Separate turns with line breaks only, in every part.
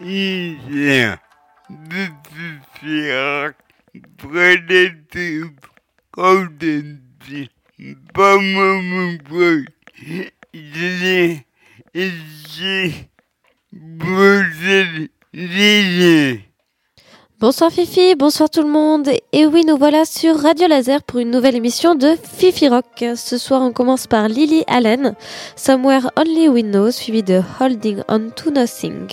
Yeah. this is hier. Predator. Codentie. Bamamboy. Zie. Zie. Boezel. Zie.
Bonsoir Fifi, bonsoir tout le monde. Et oui, nous voilà sur Radio Laser pour une nouvelle émission de Fifi Rock. Ce soir, on commence par Lily Allen, Somewhere Only We Know, suivi de Holding On To Nothing.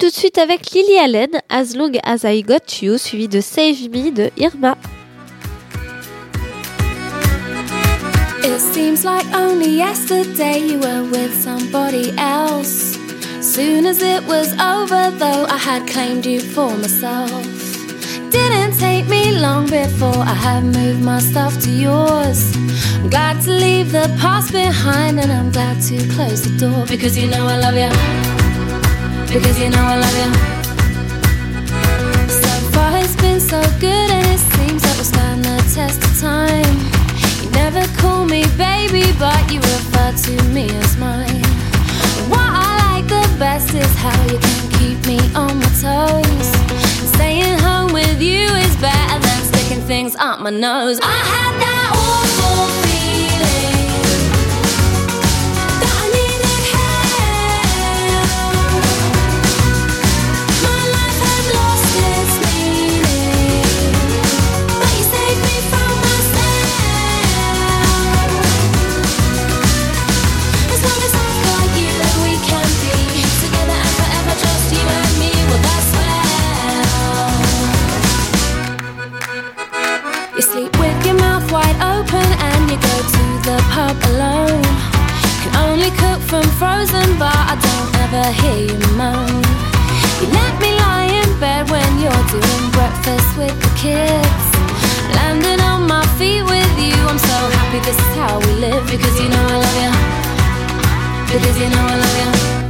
Tout de suite avec Lily Allen, As Long As I Got You, suivi de Save Me de Irma.
It seems like only yesterday you were with somebody else. Soon as it was over, though, I had claimed you for myself. Didn't take me long before I had moved my stuff to yours. I'm glad to leave the past behind, and I'm glad to close the door because you know I love you. Because you know I love you. So far it's been so good, and it seems that stand the test of time. You never call me baby, but you refer to me as mine. What I like the best is how you can keep me on my toes. Staying home with you is better than sticking things up my nose. I had that awful pub alone. Can only cook from frozen, but I don't ever hear you moan. You let me lie in bed when you're doing breakfast with the kids. Landing on my feet with you, I'm so happy this is how we live because you know I love you. Because you know I love you.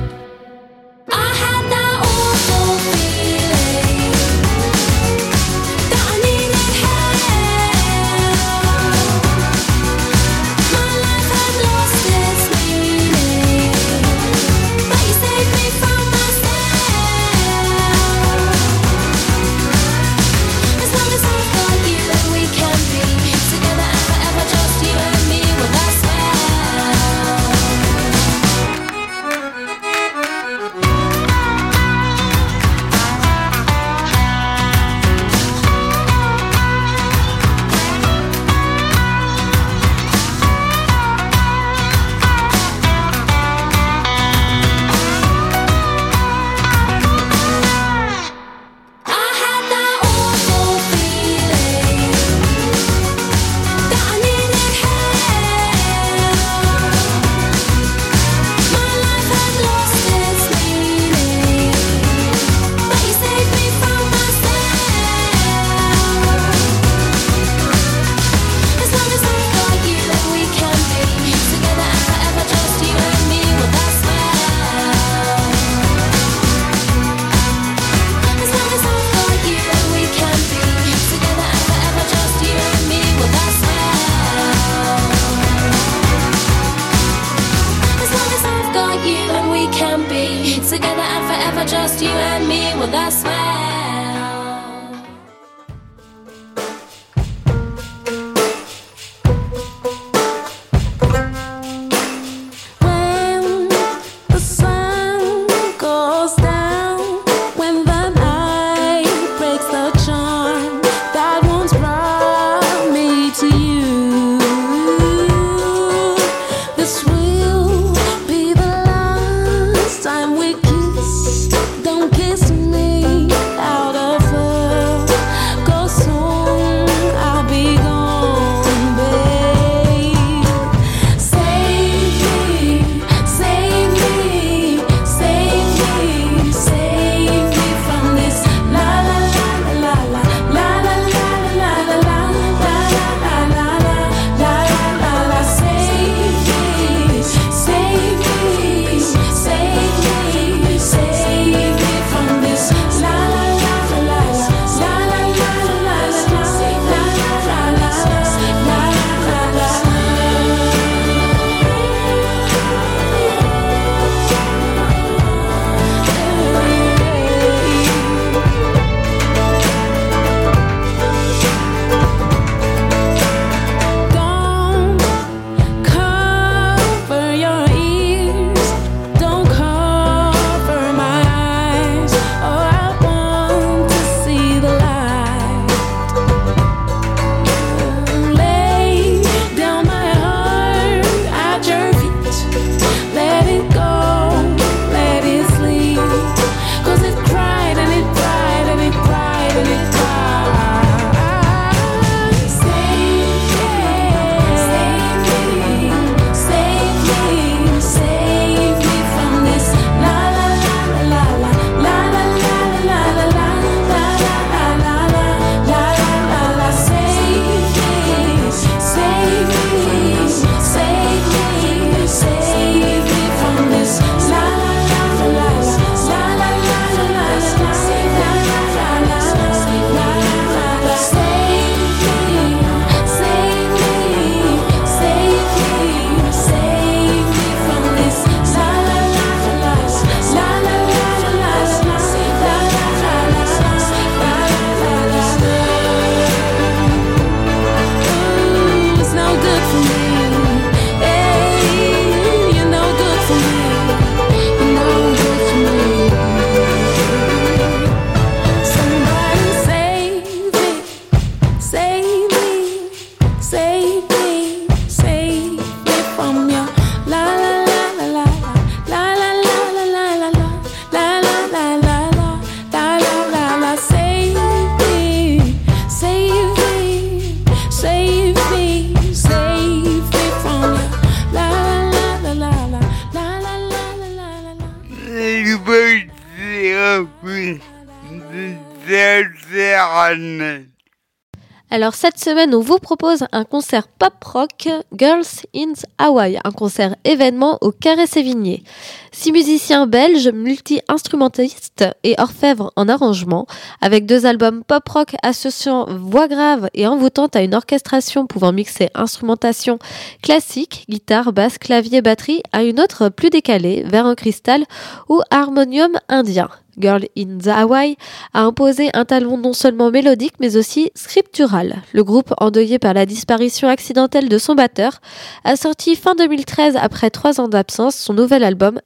Alors cette semaine, on vous propose un concert pop-rock Girls in Hawaii, un concert événement au Carré Sévigné. Six musiciens belges, multi-instrumentistes et orfèvres en arrangement, avec deux albums pop-rock associant voix grave et envoûtante à une orchestration pouvant mixer instrumentation classique, guitare, basse, clavier, batterie, à une autre plus décalée, vers un cristal ou harmonium indien. Girl in the Hawaii a imposé un talon non seulement mélodique mais aussi scriptural. Le groupe, endeuillé par la disparition accidentelle de son batteur, a sorti fin 2013, après trois ans d'absence, son nouvel album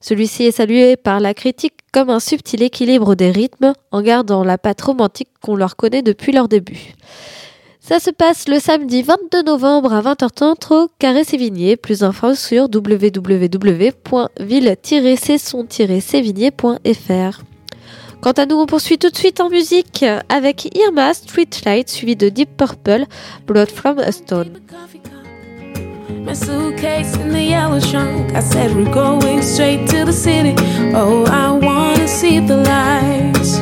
Celui-ci est salué par la critique comme un subtil équilibre des rythmes en gardant la patte romantique qu'on leur connaît depuis leur début. Ça se passe le samedi 22 novembre à 20h30 au Carré Sévigné. Plus d'infos sur www.ville-cesson-sévigné.fr. Quant à nous, on poursuit tout de suite en musique avec Irma Streetlight suivi de Deep Purple, Blood from a Stone.
My suitcase in the yellow trunk. I said we're going straight to the city. Oh, I wanna see the lights.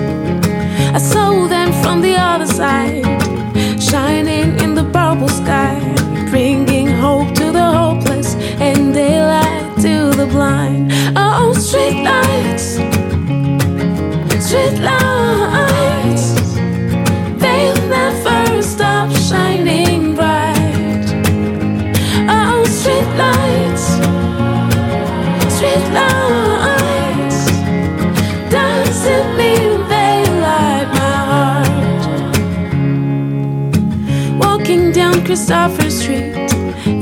I saw them from the other side, shining in the purple sky, bringing hope to the hopeless and daylight to the blind. Oh, street lights, street lights, Christopher Street,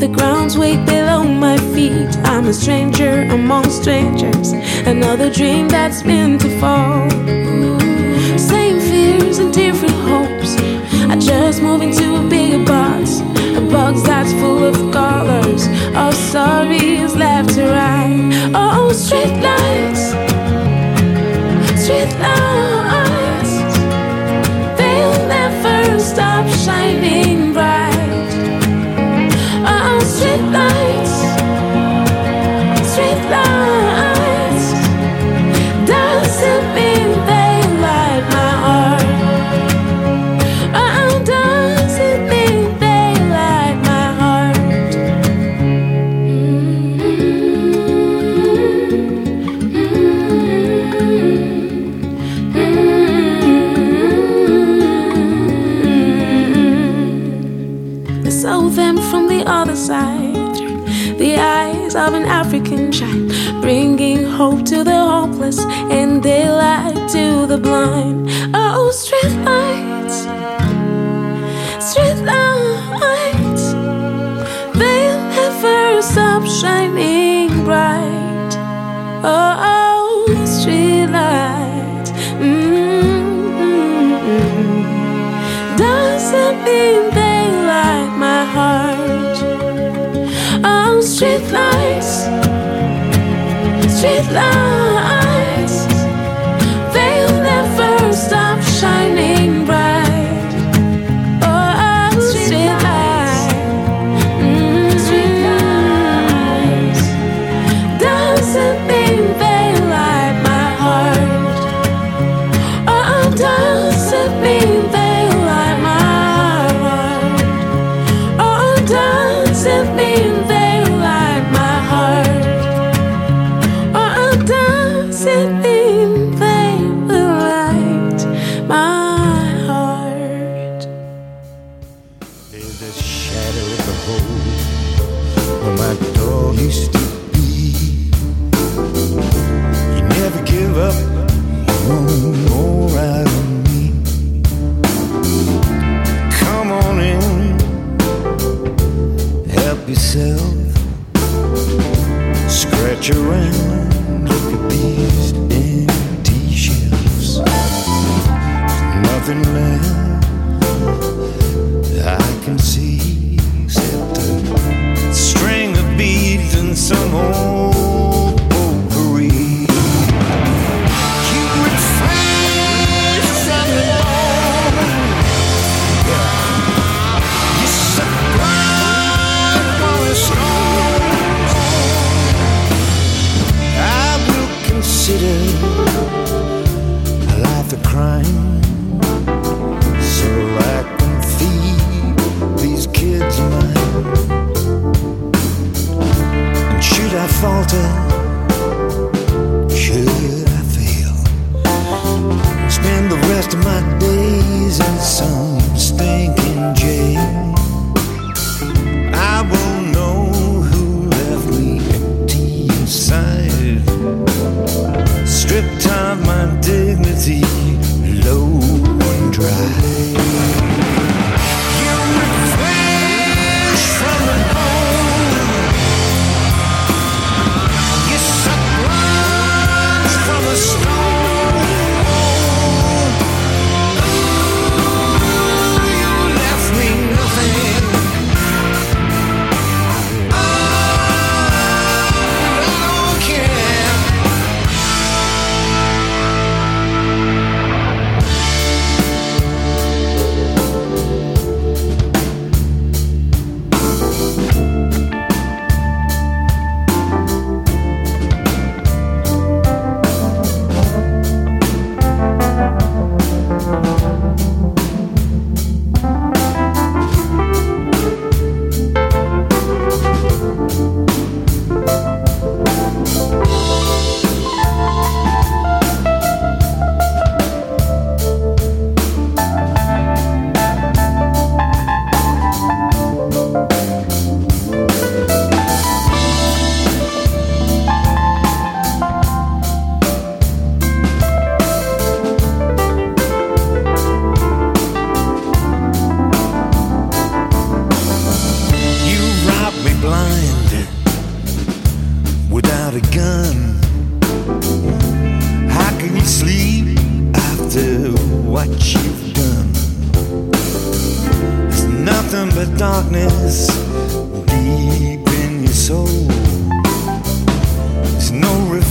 the ground's way below my feet. I'm a stranger among strangers, another dream that's meant to fall. Same fears and different hopes. I just move into a bigger box, a box that's full of colors, of stories left to right. Oh, street lights, street lights, they'll never stop shining. Oh, street of an African child, bringing hope to the hopeless and daylight to the blind. Oh, street lights, street lights, they'll never stop shining bright. Oh, oh. street
love.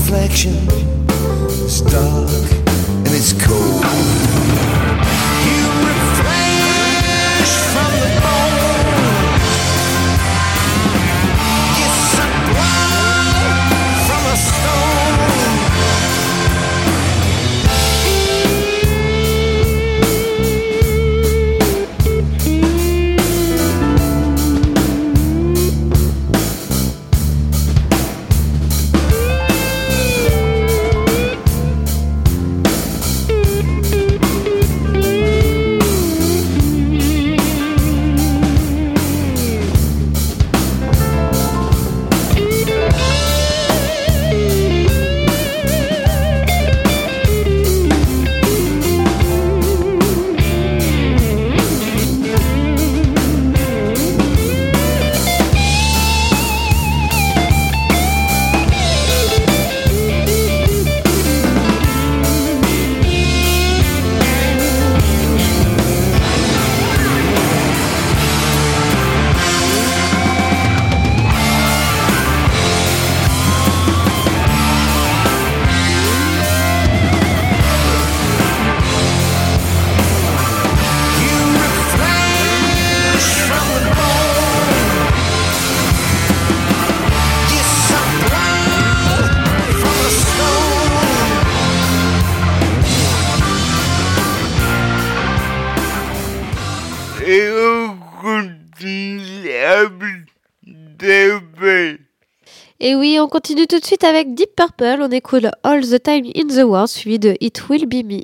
reflection. It's dark and it's cold.
on continue
tout de suite avec Deep Purple. On écoute All the Time in the World, suivi de It Will Be Me.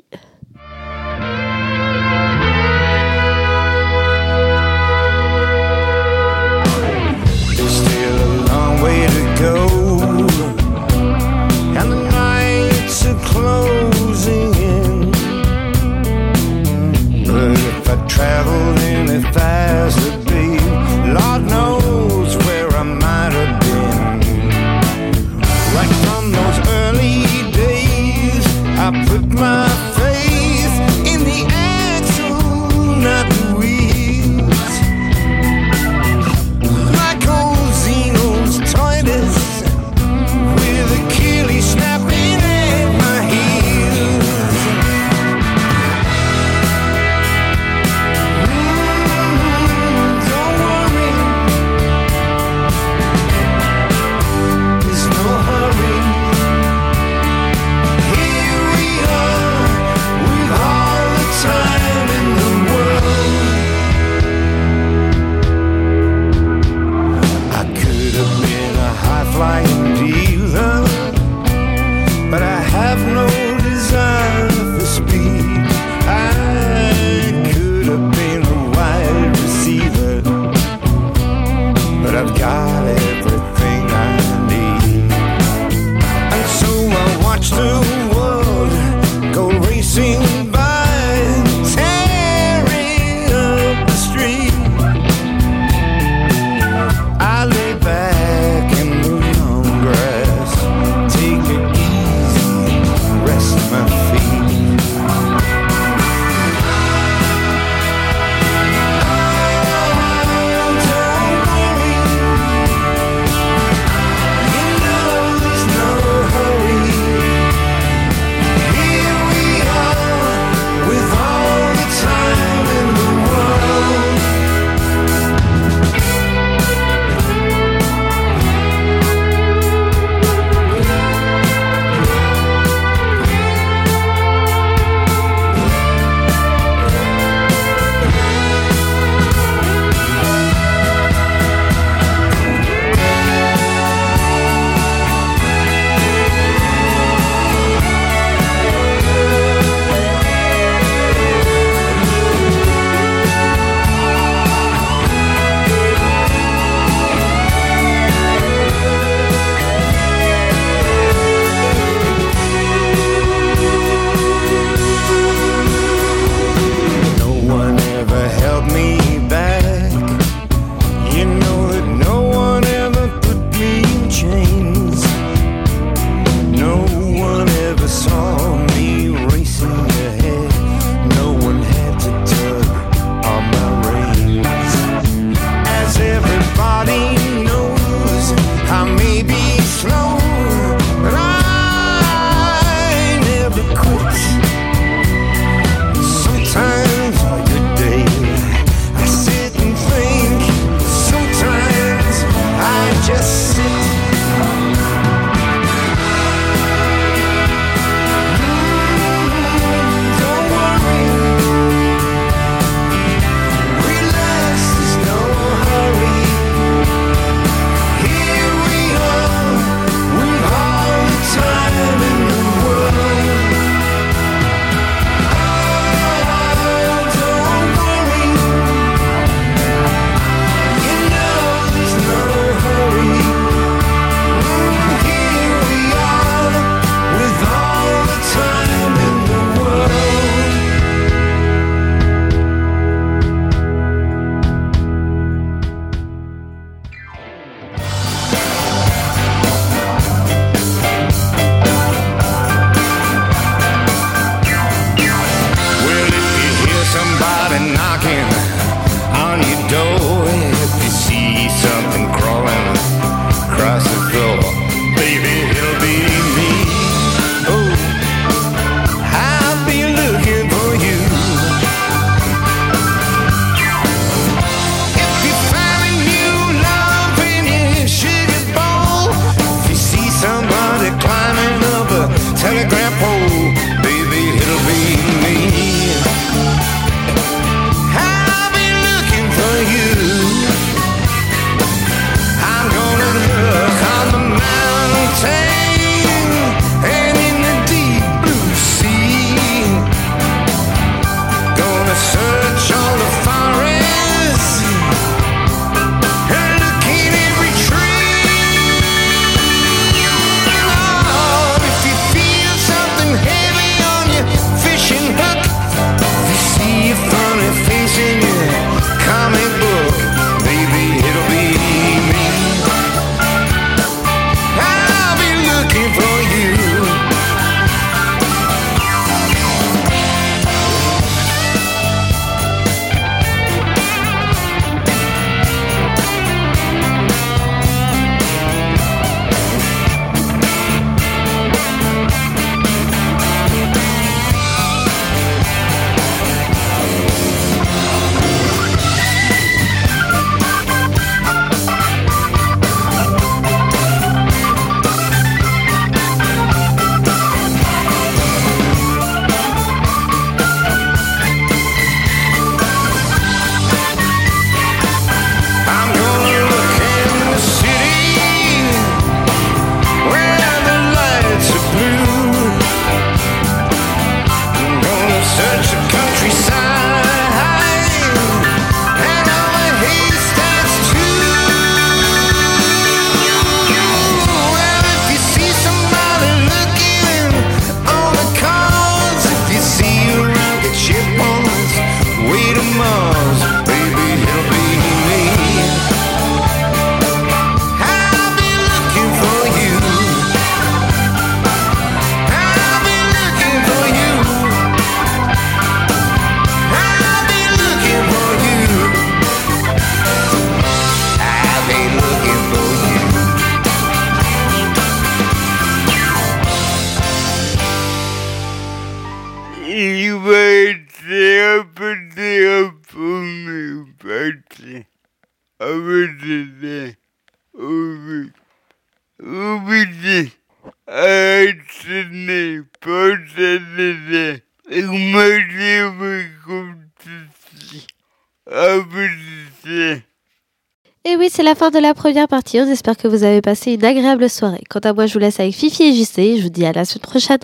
C'est la fin de la première partie. On espère que vous avez passé une agréable soirée. Quant à moi, je vous laisse avec Fifi et JC. Je vous dis à la semaine prochaine.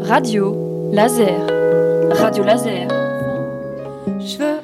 Radio Laser. Radio Laser.
Je veux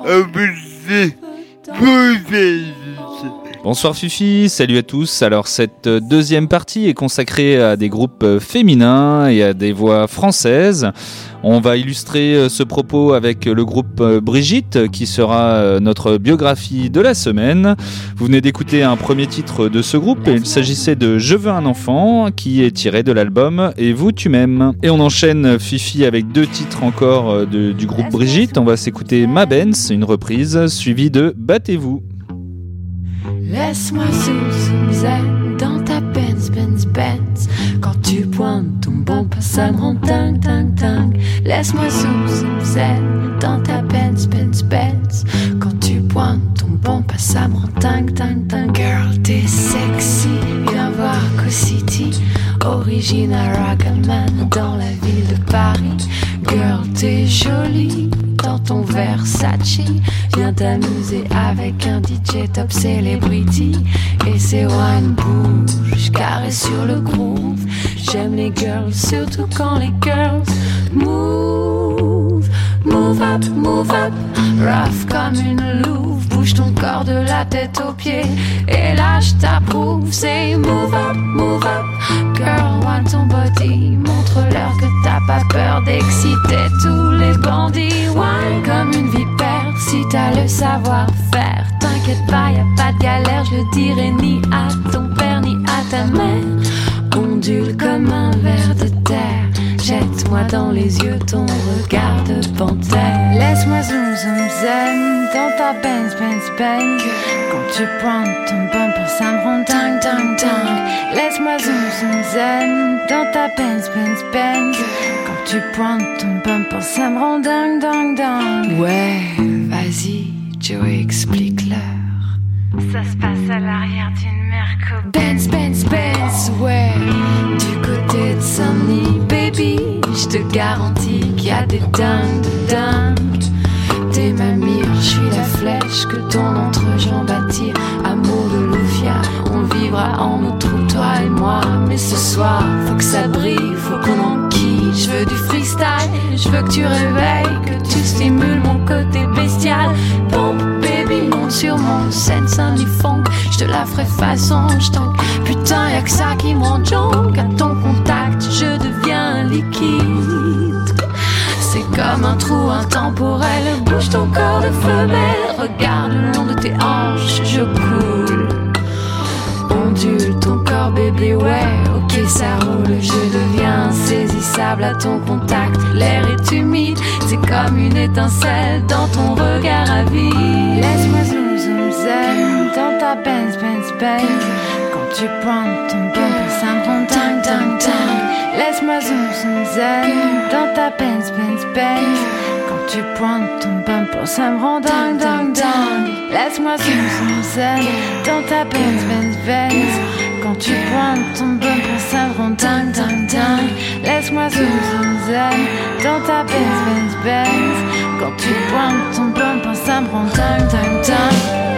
un.
Pousser.
Bonsoir Fifi, salut à tous. Alors cette deuxième partie est consacrée à des groupes féminins et à des voix françaises. On va illustrer euh, ce propos avec le groupe euh, Brigitte qui sera euh, notre biographie de la semaine. Vous venez d'écouter un premier titre de ce groupe et il s'agissait de Je veux un enfant qui est tiré de l'album Et vous tu m'aimes. Et on enchaîne Fifi avec deux titres encore du groupe Brigitte. On va s'écouter Ma Benz, une reprise, suivie de Battez-vous.
Laisse-moi sous dans ta Benz, Benz, Benz. Quand tu pointes ton bumper, ça me rend dingue, dingue. Laisse-moi sous dans ta Benz, Benz, Benz. Quand tu pointes ton bumper, ça me rend dingue, dingue, dingue. Girl, t'es sexy, viens voir Co City. Original Ragaman dans la ville de Paris. Girl, t'es jolie dans ton Versace. Viens t'amuser avec un DJ top celebrity. Et ses wine bouge, carré sur le groove. J'aime les girls, surtout quand les girls move. Move up, move up, rough comme une louve. Bouge ton corps de la tête aux pieds. Et là, je t'approuve. C'est move up, move up, girl, want ton body. Montre-leur que t'as pas peur d'exciter tous les bandits. Wine comme une vipère, si t'as le savoir-faire. T'inquiète pas, y a pas de galère, je le dirai ni à ton père ni à ta mère. Ondule comme un ver de terre. Jette-moi dans les yeux ton regard de panthère.
Laisse-moi zoom zoom zen. Dans ta Benz Benz Benz. Quand tu pointes ton bumper ça me rend dingue dingue dingue Laisse-moi zoom zoom zen. Dans ta Benz Benz Benz. Quand tu pointes ton bumper ça me rend dingue dingue dingue
Ouais, vas-y, Joe, explique-leur.
Ça se passe à l'arrière d'une Merco
Benz, Benz, Benz, ouais. Du côté de Saint-Denis, baby, je te garantis qu'il y a des dingues de dingues. T'es ma mire, je suis la flèche que ton entrejambe attire. Amour de Lufia, on vivra en trou, toi et moi. Mais ce soir, faut que ça brille, faut qu'on enquille. Je veux du freestyle, je veux que tu réveilles, que tu stimules mon côté bestial. Pompe, baby, sur mon scène, Saint-Denis funk. Je te la
ferai façon. J'tank, putain, y'a que ça qui me rend junk. À ton contact, je deviens liquide. C'est comme un trou intemporel. Bouge ton corps de femelle. Regarde le long de tes hanches, je coule. Ondule ton corps, bébé, ouais. Ok, ça roule. Je deviens insaisissable à ton contact. L'air est humide, c'est comme une étincelle dans ton regard à vie.
Laisse-moi Benz Benz. Quand tu pointes ton bumper, ça me rend dingue dingue dingue. Laisse-moi zoom zoom zen dans ta Benz Benz Benz. Quand tu pointes ton bumper, ça me rend dingue dingue dingue. Laisse-moi zoom zoom zen dans ta Benz Benz Benz. Quand tu pointes ton bumper, ça me rend dingue dingue dingue. Laisse-moi zoom zoom zen dans ta Benz Benz Benz. Quand tu pointes ton bumper, ça me rend dingue dingue dingue.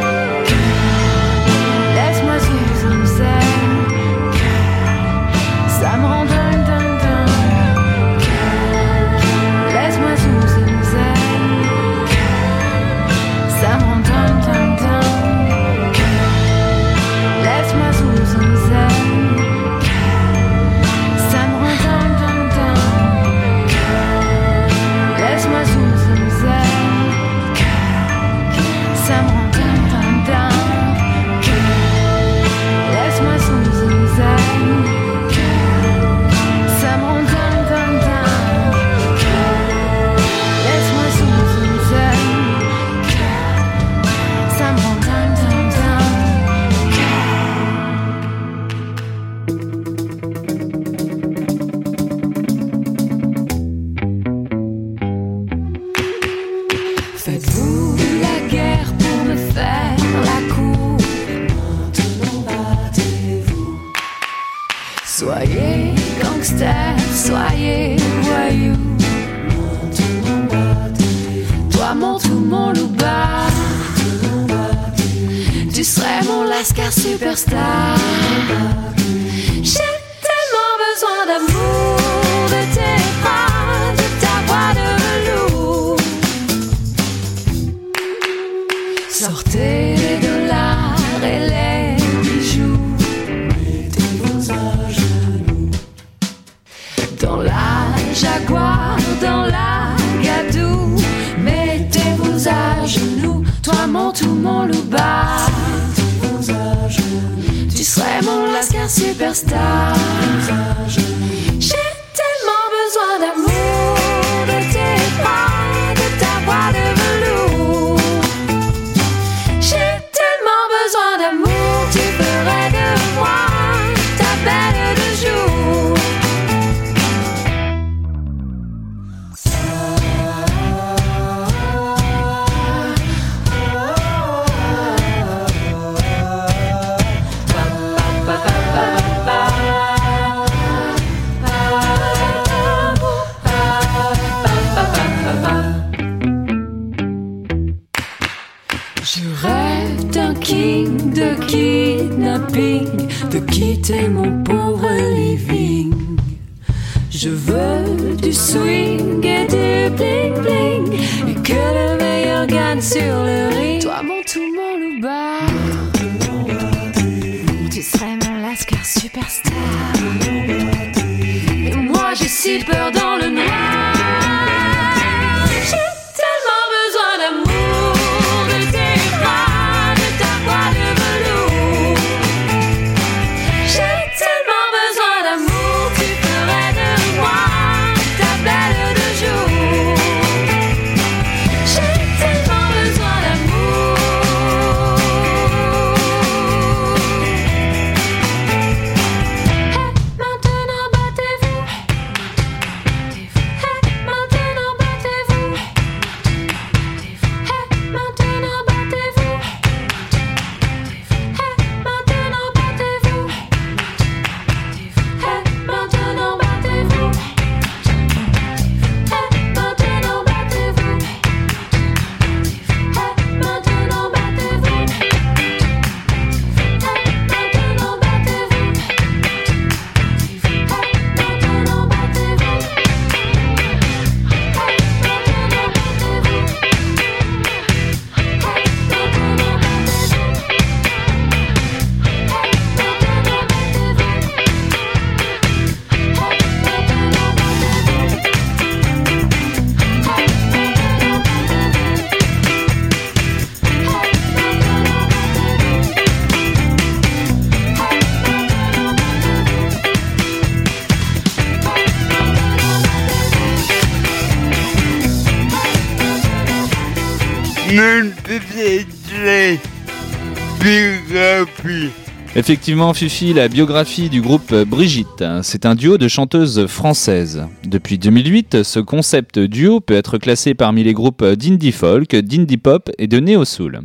Effectivement, Fifi, la biographie du groupe Brigitte. C'est un duo de chanteuses françaises. Depuis 2008, ce concept duo peut être classé parmi les groupes d'indie folk, d'indie pop et de néo soul.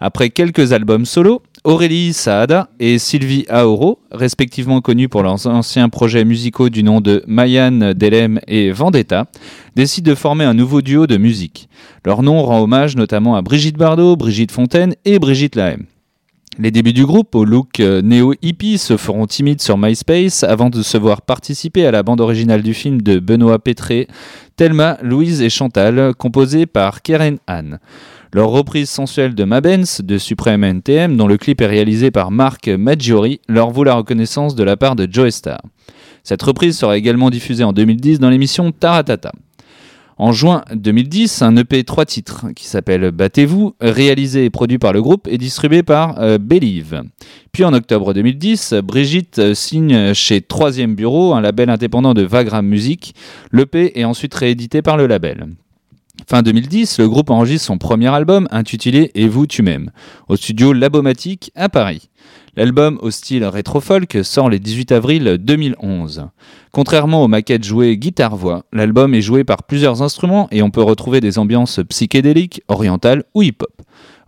Après quelques albums solo, Aurélie Saada et Sylvie Aoro, respectivement connus pour leurs anciens projets musicaux du nom de Mayan, Delem et Vendetta, décident de former un nouveau duo de musique. Leur nom rend hommage notamment à Brigitte Bardot, Brigitte Fontaine et Brigitte Lahaye. Les débuts du groupe, au look euh, néo-hippie, se feront timides sur MySpace avant de se voir participer à la bande originale du film de Benoît Pétré, Thelma, Louise et Chantal, composée par Keren Anne. Leur reprise sensuelle de Mabens de Supreme NTM, dont le clip est réalisé par Marc Maggiori, leur vaut la reconnaissance de la part de Joe Star. Cette reprise sera également diffusée en 2010 dans l'émission Taratata. En juin 2010, un EP 3 titres qui s'appelle Battez-vous, réalisé et produit par le groupe et distribué par euh, Believe. Puis en octobre 2010, Brigitte euh, signe chez Troisième Bureau, un label indépendant de Vagram Music. L'EP est ensuite réédité par le label. Fin 2010, le groupe enregistre son premier album intitulé Et vous tu m'aimes au studio Labomatique à Paris. L'album au style rétro-folk sort le 18 avril 2011. Contrairement aux maquettes jouées guitare-voix, l'album est joué par plusieurs instruments et on peut retrouver des ambiances psychédéliques, orientales ou hip-hop.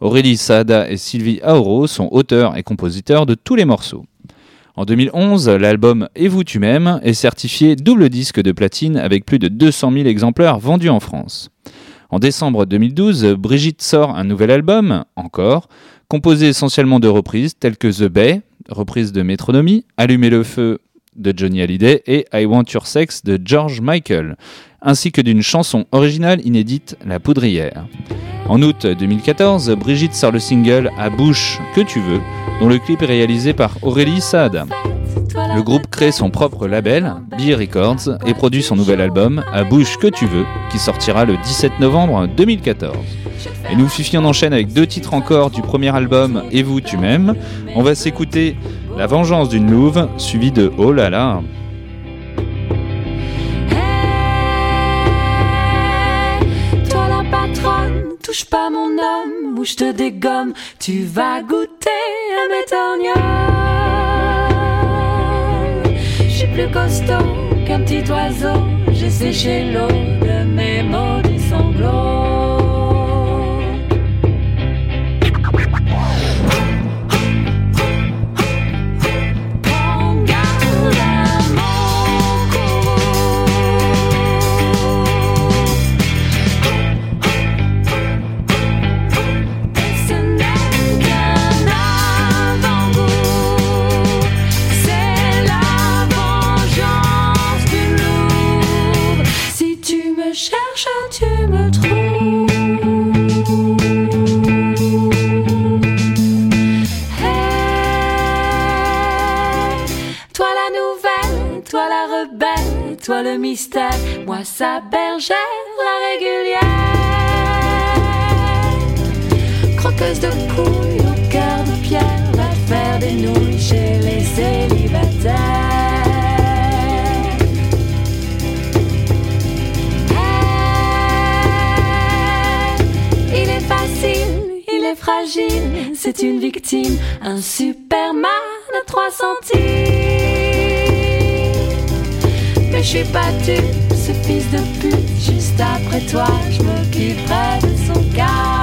Aurélie Saada et Sylvie Aoro sont auteurs et compositeurs de tous les morceaux. En 2011, l'album Et vous tu m'aimes est certifié double disque de platine avec plus de 200 000 exemplaires vendus en France. En décembre 2012, Brigitte sort un nouvel album, encore, composé essentiellement de reprises telles que The Bay, reprise de Métronomie, Allumer le feu de Johnny Hallyday et I Want Your Sex de George Michael, ainsi que d'une chanson originale inédite, La Poudrière. En août 2014, Brigitte sort le single À bouche que tu veux, dont le clip est réalisé par Aurélie Saada. Le groupe crée son propre label, B Records, et produit son nouvel album, À bouche que tu veux, qui sortira le 17 novembre 2014. Et nous, Fifi, on enchaîne avec deux titres encore du premier album, Et vous, tu m'aimes. On va s'écouter La vengeance d'une louve, suivi de Oh là là.
Toi la patronne, touche pas mon homme ou je te dégomme, tu vas goûter à mes torgnoles. Je suis plus costaud qu'un petit oiseau, j'ai séché l'eau de mes maudits sanglots. Moi sa bergère, la régulière. Croqueuse de couilles au cœur de pierre, va faire des nouilles chez les célibataires. Hey, il est facile, il est fragile, c'est une victime, un superman à 3 centimes. Je suis pas tu, ce fils de pute, juste après toi, je m'occuperai de son cas.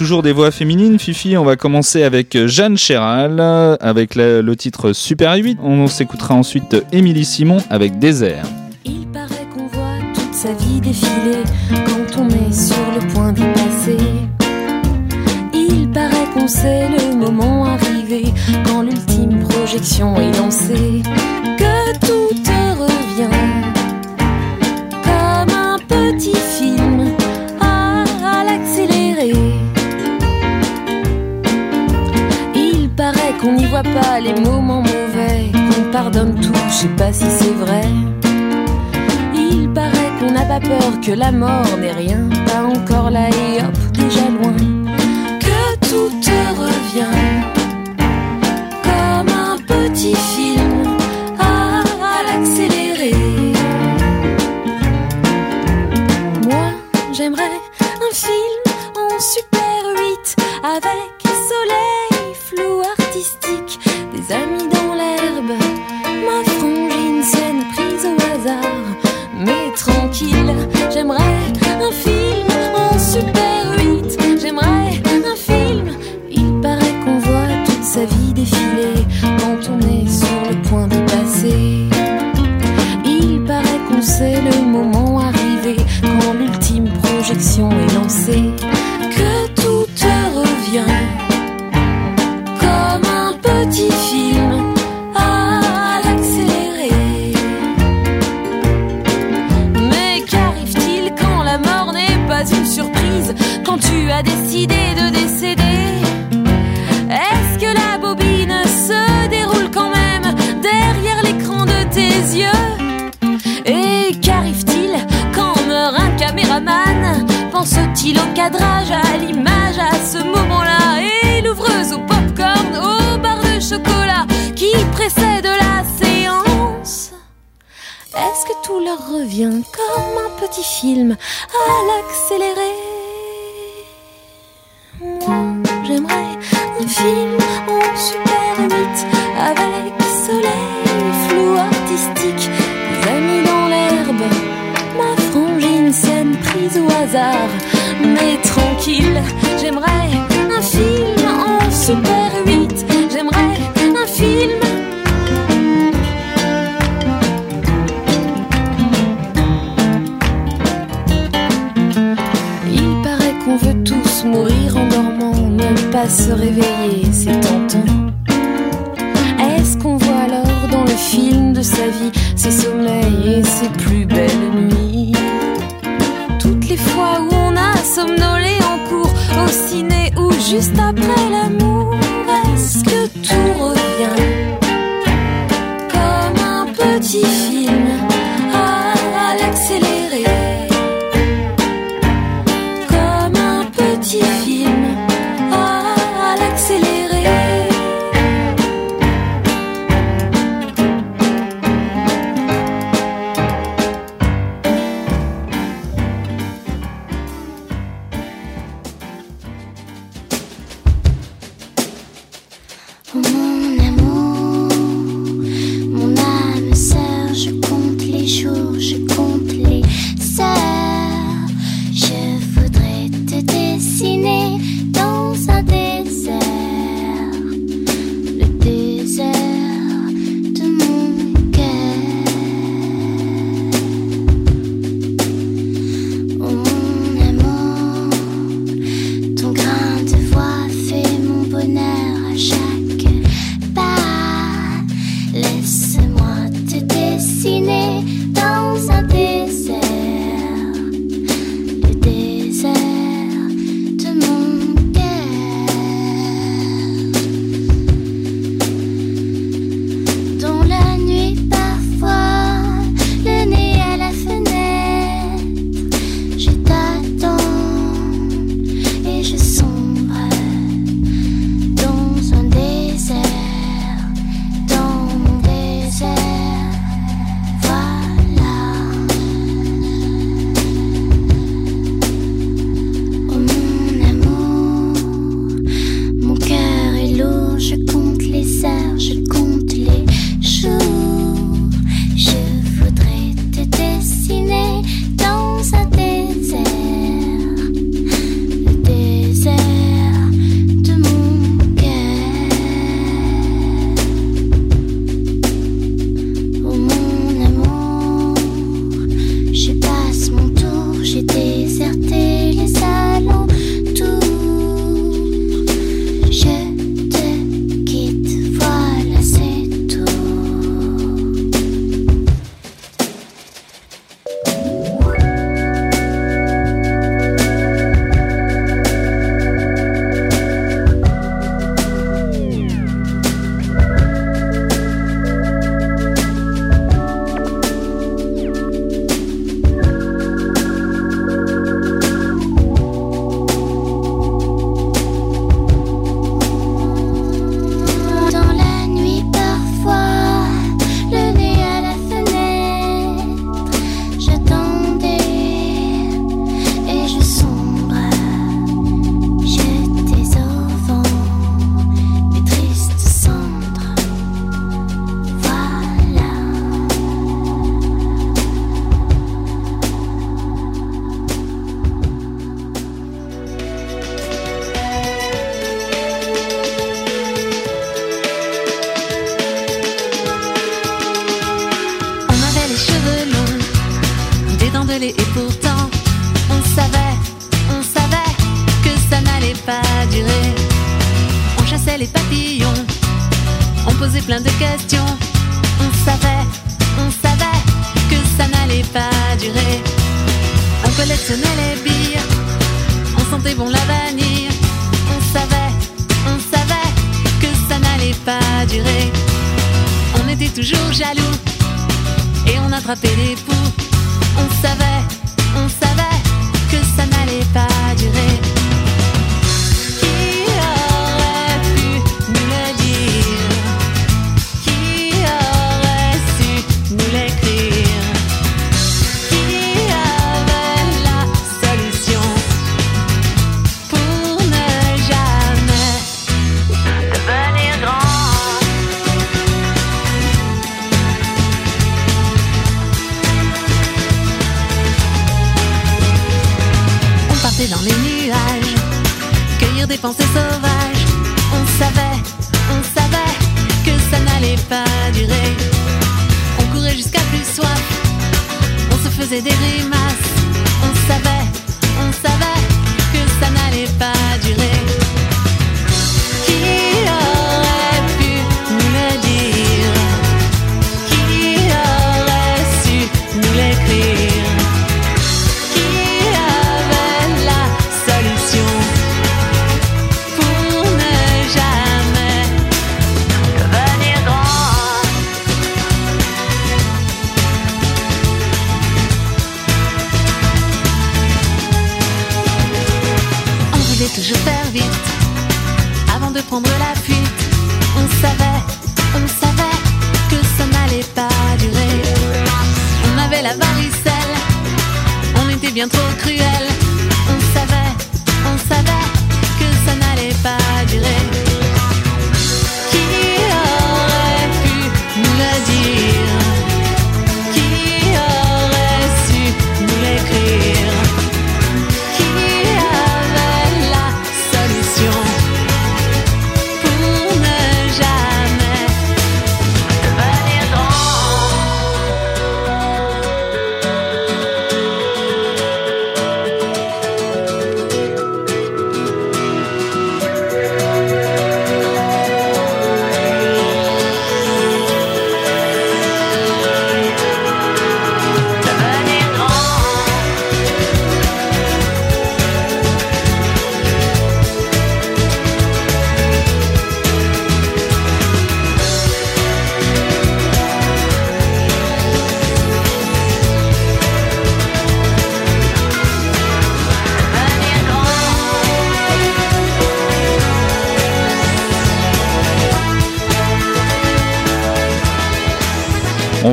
Toujours des voix féminines, Fifi. On va commencer avec euh, Jeanne Chéral, euh, avec le, le titre Super 8. On s'écoutera ensuite euh, Émilie Simon avec Désert.
Il paraît qu'on voit toute sa vie défiler quand on est sur le point d'y passer. Il paraît qu'on sait le moment arrivé quand l'ultime projection est lancée. les moments mauvais, qu'on pardonne tout, je sais pas si c'est vrai. Il paraît qu'on n'a pas peur, que la mort n'est rien, pas encore là et hop, déjà loin. Que tout te revient, comme un petit film à, à l'accéléré. Moi, j'aimerais un film en Super 8 avec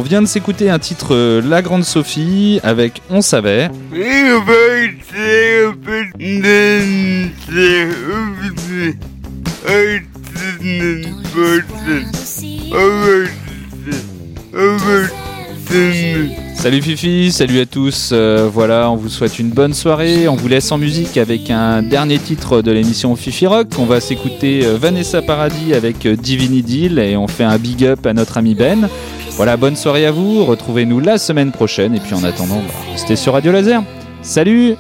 vient de s'écouter un titre euh, La Grande Sophie avec On savait. Salut Fifi, salut à tous. Euh, voilà, on vous souhaite une bonne soirée. On vous laisse en musique avec un dernier titre de l'émission Fifi Rock. On va s'écouter euh, Vanessa Paradis avec Divini Deal et on fait un big up à notre ami Ben. Voilà, bonne soirée à vous. Retrouvez-nous la semaine prochaine. Et puis en attendant, bah, restez sur Radio Laser. Salut